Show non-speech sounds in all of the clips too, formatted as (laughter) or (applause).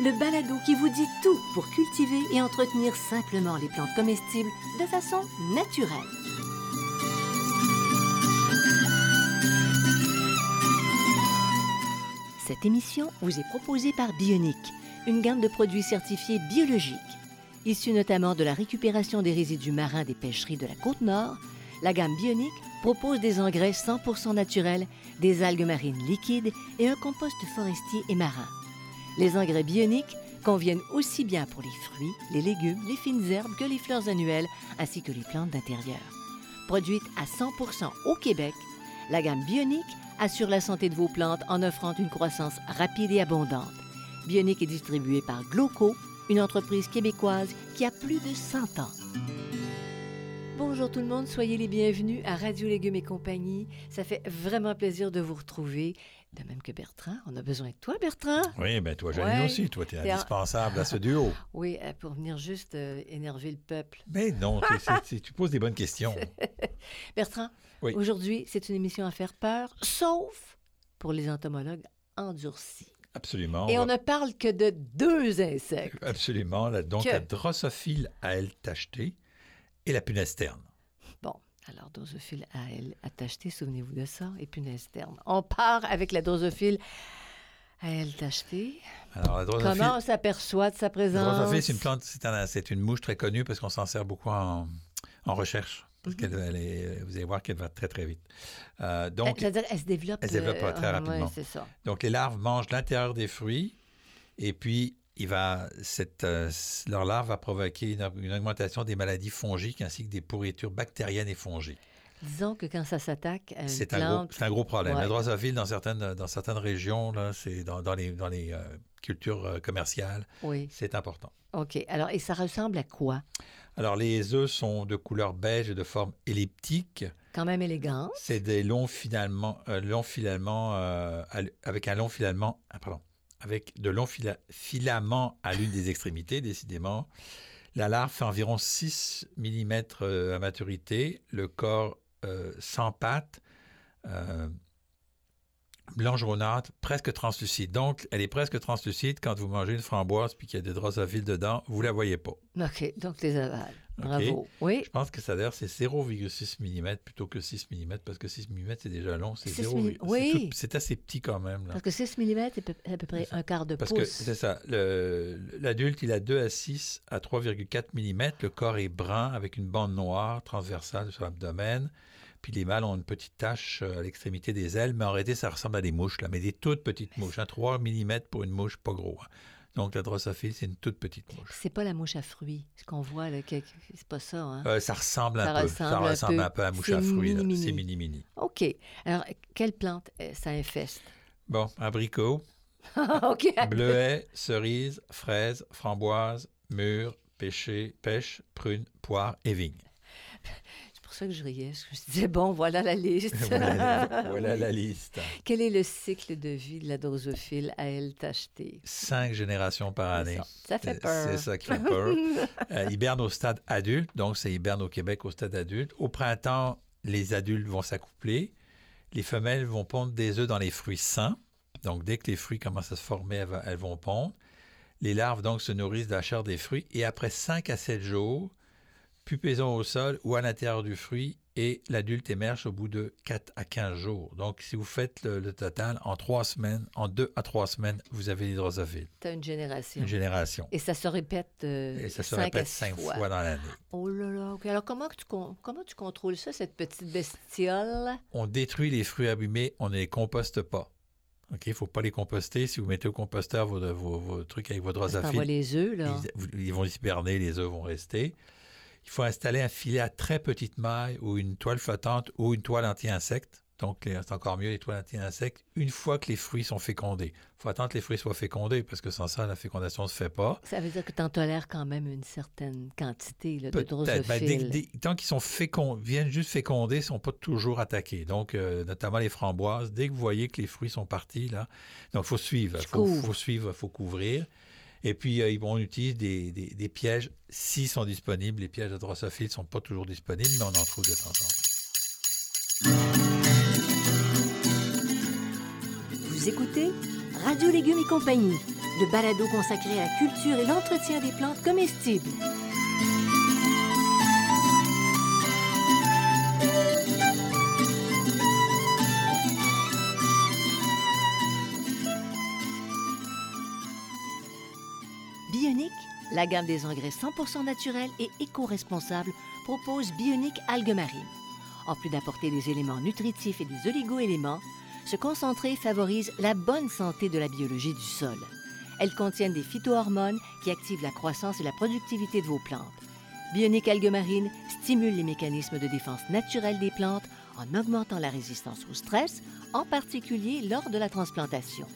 le balado qui vous dit tout pour cultiver et entretenir simplement les plantes comestibles de façon naturelle. Cette émission vous est proposée par Bionic, une gamme de produits certifiés biologiques. Issus notamment de la récupération des résidus marins des pêcheries de la côte nord, la gamme Bionic propose des engrais 100% naturels, des algues marines liquides et un compost forestier et marin. Les engrais bioniques conviennent aussi bien pour les fruits, les légumes, les fines herbes que les fleurs annuelles ainsi que les plantes d'intérieur. Produite à 100% au Québec, la gamme Bionique assure la santé de vos plantes en offrant une croissance rapide et abondante. Bionique est distribuée par Gloco, une entreprise québécoise qui a plus de 100 ans. Bonjour tout le monde, soyez les bienvenus à Radio Légumes et compagnie. Ça fait vraiment plaisir de vous retrouver. De même que Bertrand, on a besoin de toi, Bertrand. Oui, ben toi, Ouais. Janine aussi. Toi, tu es indispensable à ce duo. (laughs) Oui, euh, pour venir juste euh, énerver le peuple. Mais non, (laughs) c'est- c'est- tu poses des bonnes questions. (laughs) Bertrand, Oui. aujourd'hui, c'est une émission à faire peur, sauf pour les entomologues endurcis. Absolument. Et on va- ne parle que de deux insectes. Absolument. donc, Que- la drosophile à elle tachetée et la punaise terne. Bon, alors drosophile à elle attachetée, souvenez-vous de ça, et punaise terne. On part avec la drosophile à elle tachetée. Alors, la drosophile, Comment on s'aperçoit de sa la présence? drosophile, c'est une plante, c'est un- c'est une mouche très connue parce qu'on s'en sert beaucoup en, en recherche. Mhm. Parce qu'elle elle est- vous allez voir qu'elle va très, très vite. Euh, donc, C'est-à-dire, elle se développe. elle se développe euh, très rapidement. ouais, c'est ça. Donc, les larves mangent l'intérieur des fruits et puis il va, cette, euh, leur larve va provoquer une, une augmentation des maladies fongiques ainsi que des pourritures bactériennes et fongiques. Disons que quand ça s'attaque à une C'est un, gros, c'est un gros problème. Ouais. La drosophile, dans certaines, dans certaines régions, là, c'est dans, dans les, dans les euh, cultures euh, commerciales, oui, c'est important. OK. Alors, et ça ressemble à quoi? Alors, les œufs sont de couleur beige et de forme elliptique. Quand même élégant. C'est des longs euh, longs filaments avec un long filament, ah, pardon, avec de longs fila- filaments à l'une des extrémités, décidément. La larve environ 6 mm à maturité, le corps euh, sans pattes, euh, blanc jaunâtre, presque translucide. Donc, elle est presque translucide quand vous mangez une framboise puis qu'il y a des drosophiles dedans, vous la voyez pas. OK, donc les avales. Bravo. Oui. Je pense que ça d'ailleurs c'est 0,6 mm plutôt que 6 mm parce que 6 mm c'est déjà long, c'est 6 0, milli- c'est oui. c'est assez petit quand même. Là. Parce que 6 mm, c'est à peu près un quart de Parce que pouce. c'est ça, l'adulte il a 2 à 6 à 3,4 mm, le corps est brun avec une bande noire transversale sur l'abdomen, puis les mâles ont une petite tache euh, à l'extrémité des ailes, mais en réalité ça ressemble à des mouches, là, mais des toutes petites mouches, hein, 3 mm pour une mouche pas gros. hein. Donc la drosophile c'est une toute petite mouche. C'est pas la mouche à fruits. Ce qu'on voit, là, que- c'est pas ça. Hein? Euh, ça ressemble un Ça peu, ressemble ça ressemble un peu à la mouche à fruits, c'est mini-mini. OK. Alors, quelle plante euh, ça infeste? Bon, abricot, (laughs) OK. bleuet, cerise, fraise, framboise, mûre, pêcher, pêche, prune, poire et vigne. Ça que je riais. Je me disais, bon, voilà la liste. (laughs) voilà, (laughs) voilà la liste. Quel est le cycle de vie de la drosophile à elle tachetée? Cinq générations par année. ça. Ça fait peur. C'est ça qui fait peur. (laughs) Euh, hiberne au stade adulte, donc c'est hiberne au Québec au stade adulte. Au printemps, les adultes vont s'accoupler. Les femelles vont pondre des œufs dans les fruits sains. Donc dès que les fruits commencent à se former, elles, vont pondre. Les larves donc se nourrissent de la chair des fruits et après 5 à 7 jours, pupaison au sol ou à l'intérieur du fruit et l'adulte émerge au bout de 4 à 15 jours. Donc si vous faites le, le total, en 3 semaines, en 2 à 3 semaines, vous avez les drosophiles. Tu as une génération. Une génération. Et ça se répète euh, Et ça se cinq à répète six cinq fois. dans l'année. Oh là là. Alors, comment, tu, comment tu contrôles ça, cette petite bestiole? On détruit les fruits abîmés, on ne les composte pas. OK, il ne faut pas les composter. Si vous mettez au composteur vos, vos- vos trucs avec vos drosophiles, les œufs, là. ils, ils vont hiberner, les œufs vont rester. Il faut installer un filet à très petite maille ou une toile flottante ou une toile anti-insecte Donc, c'est encore mieux les toiles anti-insectes une fois que les fruits sont fécondés. Il faut attendre que les fruits soient fécondés parce que sans ça, la fécondation ne se fait pas. Ça veut dire que tu en tolères quand même une certaine quantité là, de drosophiles. Ben, dès- dès- tant qu'ils sont fécond- viennent juste féconder, ils ne sont pas toujours attaqués. Donc, euh, notamment les framboises, dès que vous voyez que les fruits sont partis, là, donc il faut suivre. Faut, faut suivre, il faut couvrir. Et puis, euh, on utilise des, des- pièges s'ils sont disponibles. Les pièges de drosophiles ne sont pas toujours disponibles, mais on en trouve de temps en temps. Vous écoutez Radio Légumes et compagnie, le balado consacré à la culture et l'entretien des plantes comestibles. La gamme des engrais 100% naturels et éco-responsables, propose Bionic Algues Marines. En plus d'apporter des éléments nutritifs et des oligo-éléments, ce concentré favorise la bonne santé de la biologie du sol. Elles contiennent des phytohormones qui activent la croissance et la productivité de vos plantes. Bionic Algues Marines stimule les mécanismes de défense naturelle des plantes en augmentant la résistance au stress, en particulier lors de la transplantation.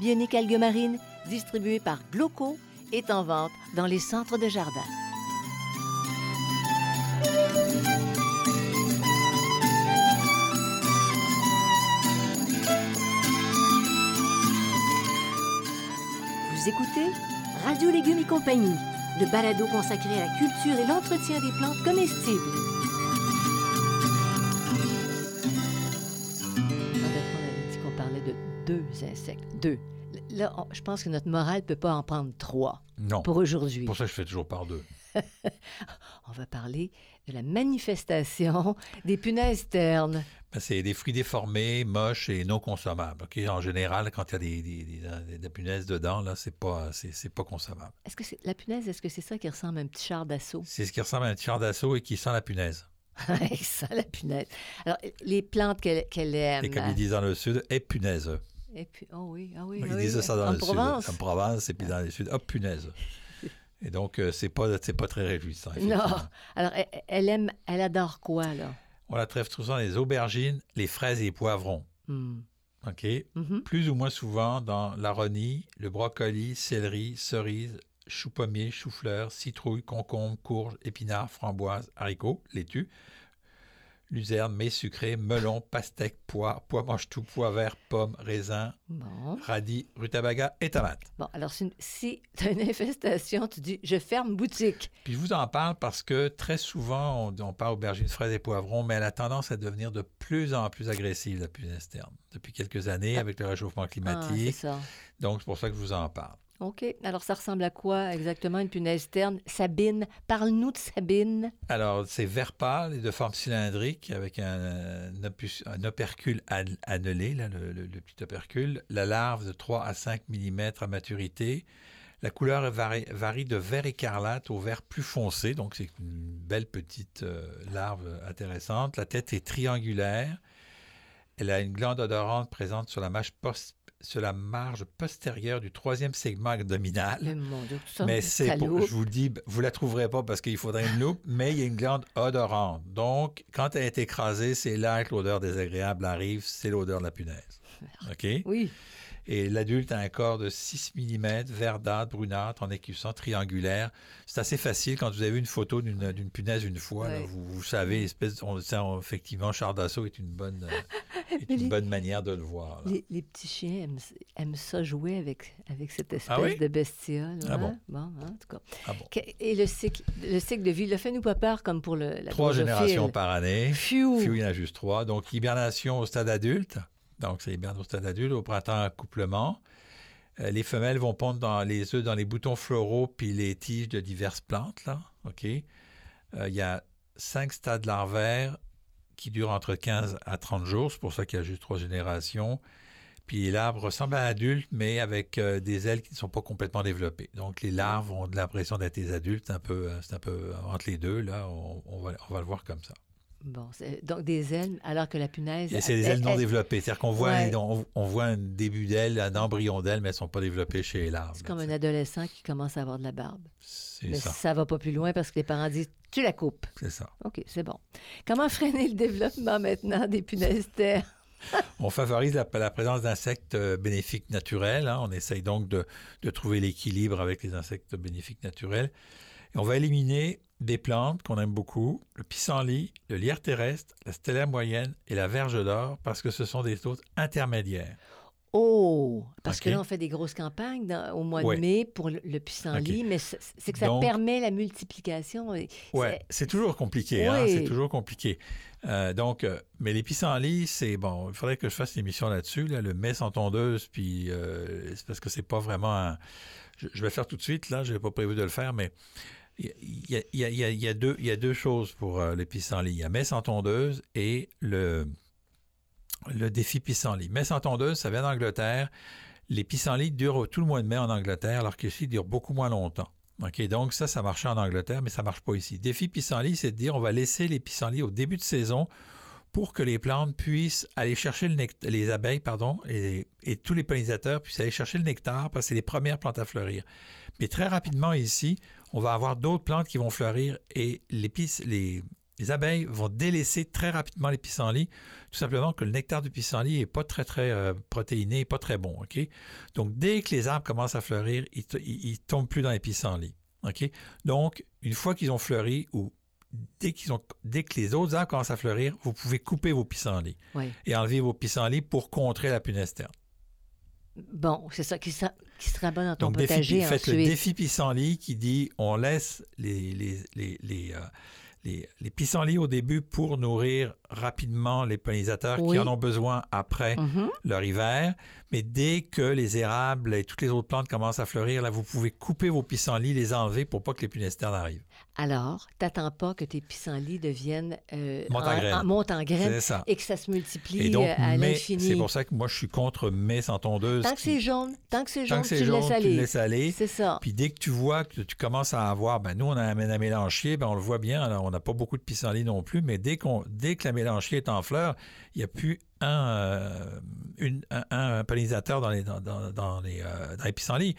Bionic Algues Marines, distribué par Gloco, est en vente dans les centres de jardin. Vous écoutez Radio Légumes et compagnie, le balado consacré à la culture et l'entretien des plantes comestibles. On parlait de deux insectes. Deux. Là, on- je pense que notre morale ne peut pas en prendre trois Non. pour aujourd'hui. Pour ça, je fais toujours par deux. (laughs) On va parler de la manifestation des punaises ternes. Ben, c'est des fruits déformés, moches et non consommables. ok? En général, quand il y a des, des, des- punaises dedans, là, c'est pas, c'est, c'est pas consommable. Est-ce que c'est la punaise, est-ce que c'est ça qui ressemble à un petit char d'assaut? C'est ce qui ressemble à un tir d'assaut et qui sent la punaise. (laughs) ça, la punaise. Alors, les plantes qu'elle qu'elle aime. Et comme ils disent dans le sud, est punaise. Et puis, oh oui, ah oui, Ils ah oui. ça dans en le Provence. sud. En Provence, et puis dans le sud, hop, punaise. Et donc, euh, c'est pas, pas très réjouissant. Non. Alors, elle, aime, elle adore quoi, là? On la trouve souvent dans les aubergines, les fraises et les poivrons. Hmm. OK? Mhm. Plus ou moins souvent dans l'aronie, le brocoli, céleri, cerise, chou pommier, chou-fleur, citrouille, concombre, courge, épinards, framboise, haricots, laitue, luzerne, mais sucré, melon, pastèque, pois, pois mange-tout, pois vert, pommes, raisins, Bon. radis, rutabaga et tomates. Bon, alors, si, si tu as une infestation, tu dis, je ferme boutique. Puis je vous en parle parce que très souvent, on, on parle aubergines, fraises et poivrons, mais elle a tendance à devenir de plus en plus agressive, la punaise terne, depuis quelques années avec le réchauffement Ah, c'est climatique. ça. Donc, c'est pour ça que je vous en parle. OK. Alors, ça ressemble à quoi exactement, une punaise terne? Sabine, parle-nous de Sabine. Alors, c'est vert pâle et de forme cylindrique avec un, opercule an- annelé, le, petit opercule. La larve de 3 à 5 mm à maturité. La couleur varie, de vert écarlate au vert plus foncé, donc c'est une belle petite euh, larve intéressante. La tête est triangulaire. Elle a une glande odorante présente sur la marge, post- sur la marge postérieure du troisième segment abdominal. Mais mon Dieu, tout ça, Mais c'est pour- je vous le dis, vous la trouverez pas parce qu'il faudrait une loupe, mais il y a une glande odorante. Donc, quand elle est écrasée, c'est là que l'odeur désagréable arrive, c'est l'odeur de la punaise. OK? Oui. Et l'adulte a un corps de 6 mm, verdâtre, brunâtre, en écusant, triangulaire. C'est assez facile quand vous avez vu une photo d'une punaise une fois. là, vous, vous savez, espèce, on, ça, on- effectivement, char d'assaut est une bonne, euh, (laughs) est une les- bonne manière de le voir. Les, les petits chiens aiment, aiment ça jouer avec, avec cette espèce Ah oui? de bestiole. Ah hein? bon? Bon, hein, en tout cas. Ah bon. Et le cycle, le cycle de vie, le fait-nous pas peur comme pour le, la Trois générations par année. Pfiou! Puis il y en a juste trois. Donc, hibernation au stade adulte. Donc, c'est hiberne au stade adulte. Au printemps, accouplement. Euh, les femelles vont pondre dans les œufs dans les boutons floraux puis les tiges de diverses plantes. Là. Euh, il y a cinq stades larvaires qui durent entre 15 à 30 jours. C'est pour ça qu'il y a juste trois générations. Puis l'arbre ressemble à un adulte, mais avec euh, des ailes qui ne sont pas complètement développées. Donc les larves ont l'impression d'être des adultes, un peu, c'est un peu entre les deux. Là, on va le voir comme ça. Bon, donc des ailes, alors que la punaise. C'est des ailes non développées. C'est-à-dire qu'on voit, on, voit un début d'aile, un embryon d'aile, mais elles ne sont pas développées chez les larves. C'est comme un adolescent qui commence à avoir de la barbe. C'est ça. Ça va pas plus loin parce que les parents disent tu la coupes. C'est ça. OK, c'est bon. Comment freiner le développement maintenant des punaises terre? (laughs) on favorise la, présence d'insectes euh, bénéfiques naturels. Hein. On essaye donc de, de trouver l'équilibre avec les insectes bénéfiques naturels. Et on va éliminer des plantes qu'on aime beaucoup, le pissenlit, le lierre terrestre, la stellaire moyenne et la verge d'or, parce que ce sont des hôtes intermédiaires. Oh, parce que là, on fait des grosses campagnes au mois de mai pour le, pissenlit, mais c'est que ça permet la multiplication. Oui, c'est toujours compliqué. Hein, c'est toujours compliqué. Euh, donc, euh, mais les pissenlits, c'est bon. Il faudrait que je fasse une émission là-dessus, là, le mai sans tondeuse, puis euh, c'est parce que c'est pas vraiment. Un... Je, je, vais le faire tout de suite, là, je n'avais pas prévu de le faire, mais il y, a, deux, choses pour euh, les pissenlits. Il y a messe en tondeuse et le, défi pissenlit. Messe en tondeuse, ça vient d'Angleterre. Les pissenlits durent tout le mois de mai en Angleterre, alors qu'ici, ils durent beaucoup moins longtemps. Donc ça, ça marchait en Angleterre, mais ça marche pas ici. Défi pissenlit, c'est de dire on va laisser les pissenlits au début de saison pour que les plantes puissent aller chercher le nectar, les abeilles, pardon, et, et, tous les pollinisateurs puissent aller chercher le nectar parce que c'est les premières plantes à fleurir. Mais très rapidement ici, on va avoir d'autres plantes qui vont fleurir et les, les, abeilles vont délaisser très rapidement les pissenlits, tout simplement que le nectar du pissenlit n'est pas très, très euh, protéiné, pas très bon. Donc, dès que les arbres commencent à fleurir, ils ne tombent plus dans les pissenlits. OK? Donc, une fois qu'ils ont fleuri ou dès, qu'ils ont, dès que les autres arbres commencent à fleurir, vous pouvez couper vos pissenlits et enlever vos pissenlits pour contrer la punaise Bon, c'est ça qui, qui sera bon dans ton Donc, potager défi, Faites le défi pissenlit qui dit on laisse les, les, les, les, euh, les, les, pissenlits au début pour nourrir rapidement les pollinisateurs qui en ont besoin après mm-hmm. leur hiver. Mais dès que les érables et toutes les autres plantes commencent à fleurir, là, vous pouvez couper vos pissenlits, les enlever pour pas que les punestères arrivent. Alors, t'attends pas que tes pissenlits deviennent euh, montent en, graines et que ça se multiplie euh, à l'infini. C'est pour ça que moi, je suis contre mais sans tondeuse. Tant que c'est jaune, tant que c'est jaune, tu, jaune tu le laisses aller. C'est ça. Puis dès que tu vois que tu commences à avoir, ben nous, on a un, un mélanchier, ben on le voit bien, alors on n'a pas beaucoup de pissenlits non plus, mais dès, qu'on, dès que la mélanchier est en fleur, il n'y a plus un, euh, une, un, pollinisateur dans les, dans, dans, les, dans les pissenlits.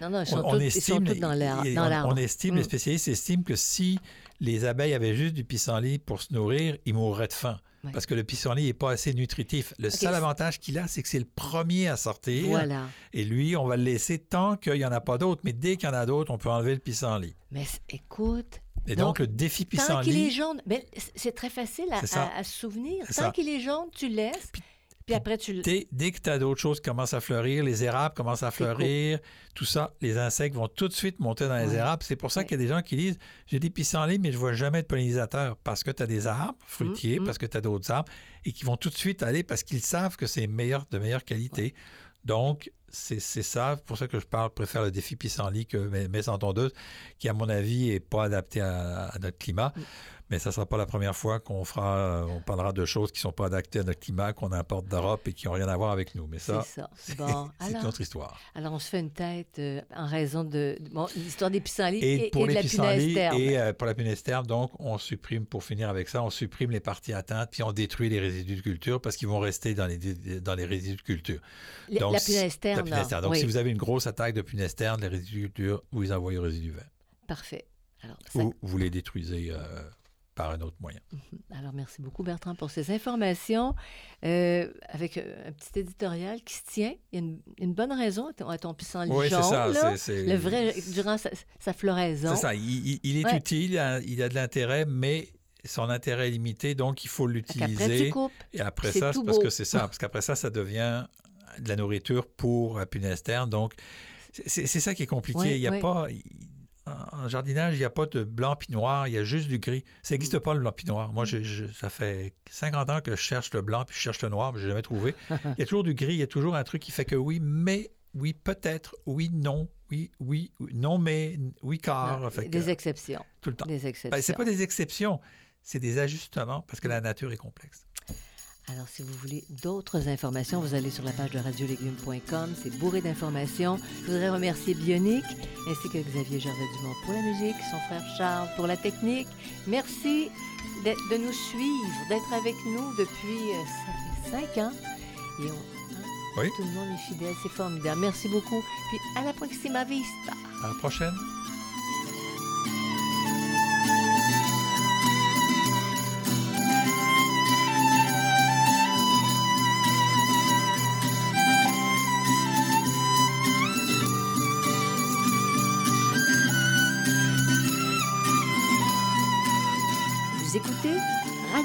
Non, non, ils sont, on, estime, dans l'arbre. On, estime, les mm. spécialistes estiment que si les abeilles avaient juste du pissenlit pour se nourrir, ils mourraient de faim. Parce que le pissenlit n'est pas assez nutritif. Le seul avantage qu'il a, c'est que c'est le premier à sortir. Voilà. Et lui, on va le laisser tant qu'il n'y en a pas d'autres. Mais dès qu'il y en a d'autres, on peut enlever le pissenlit. Mais écoute, et donc, le défi pissenlit. Tant qu'il est jaune, ben, c'est très facile à, se souvenir. Tant qu'il est jaune, tu laisses. Puis après, tu dès, dès que tu as d'autres choses qui commencent à fleurir, les érables commencent à fleurir, tout ça, les insectes vont tout de suite monter dans les érables. C'est pour ça qu'il y a des gens qui disent J'ai des pissenlits, mais je ne vois jamais de pollinisateurs parce que tu as des arbres fruitiers, mm, mm. parce que tu as d'autres arbres, et qui vont tout de suite aller parce qu'ils savent que c'est meilleur, de meilleure qualité. Donc, c'est ça, pour ça que je parle, préfère le défi pissenlit que mes, sans tondeuse, qui, à mon avis, n'est pas adapté à, notre climat. Mm. Mais ça ne sera pas la première fois qu'on fera, euh, on parlera de choses qui ne sont pas adaptées à notre climat, qu'on importe d'Europe et qui n'ont rien à voir avec nous. Mais ça, c'est bon. (laughs) notre histoire. Alors, on se fait une tête euh, en raison de, l'histoire des pissenlits et, pour de la punaise Et euh, pour la punaise donc, on supprime, pour finir avec ça, on supprime les parties atteintes, puis on détruit les résidus de culture parce qu'ils vont rester dans les, dans les résidus de culture. donc, la punaise Donc, si vous avez une grosse attaque de punaise les résidus de culture, vous les envoyez aux résidus verts. Parfait. Alors, Ou vous les détruisez par un autre moyen. Mhm. Alors, merci beaucoup, Bertrand, pour ces informations. Euh, avec un petit éditorial qui se tient. Il y a une, bonne raison à ton pissenlit oui, jaune. ça. C'est, Le vrai, durant sa, floraison. C'est ça. Il, est utile, il a, de l'intérêt, mais son intérêt est limité, donc il faut l'utiliser. Et après ça, c'est parce que c'est ça. Parce qu'après ça, ça devient de la nourriture pour la punaise Donc, c'est, ça qui est compliqué. il n'y a pas en jardinage, il n'y a pas de blanc puis noir, il y a juste du gris. Ça n'existe pas le blanc puis noir. Moi, ça fait 50 ans que je cherche le blanc puis je cherche le noir, mais je n'ai jamais trouvé. (laughs) Il y a toujours du gris, il y a toujours un truc qui fait que oui, mais, oui, peut-être, oui, non, oui, oui, non, mais, oui, car. des exceptions. Tout le temps. Des ben, exceptions. c'est pas des exceptions, c'est des ajustements parce que la nature est complexe. Alors, si vous voulez d'autres informations, vous allez sur la page de radiolégumes.com. C'est bourré d'informations. Je voudrais remercier Bionic ainsi que Xavier Gervais-Dumont pour la musique, son frère Charles pour la technique. Merci de nous suivre, d'être avec nous depuis, euh, ça fait cinq ans. Et on, Oui. tout le monde est fidèle, c'est formidable. Merci beaucoup. Puis à la proxima vista. À la prochaine.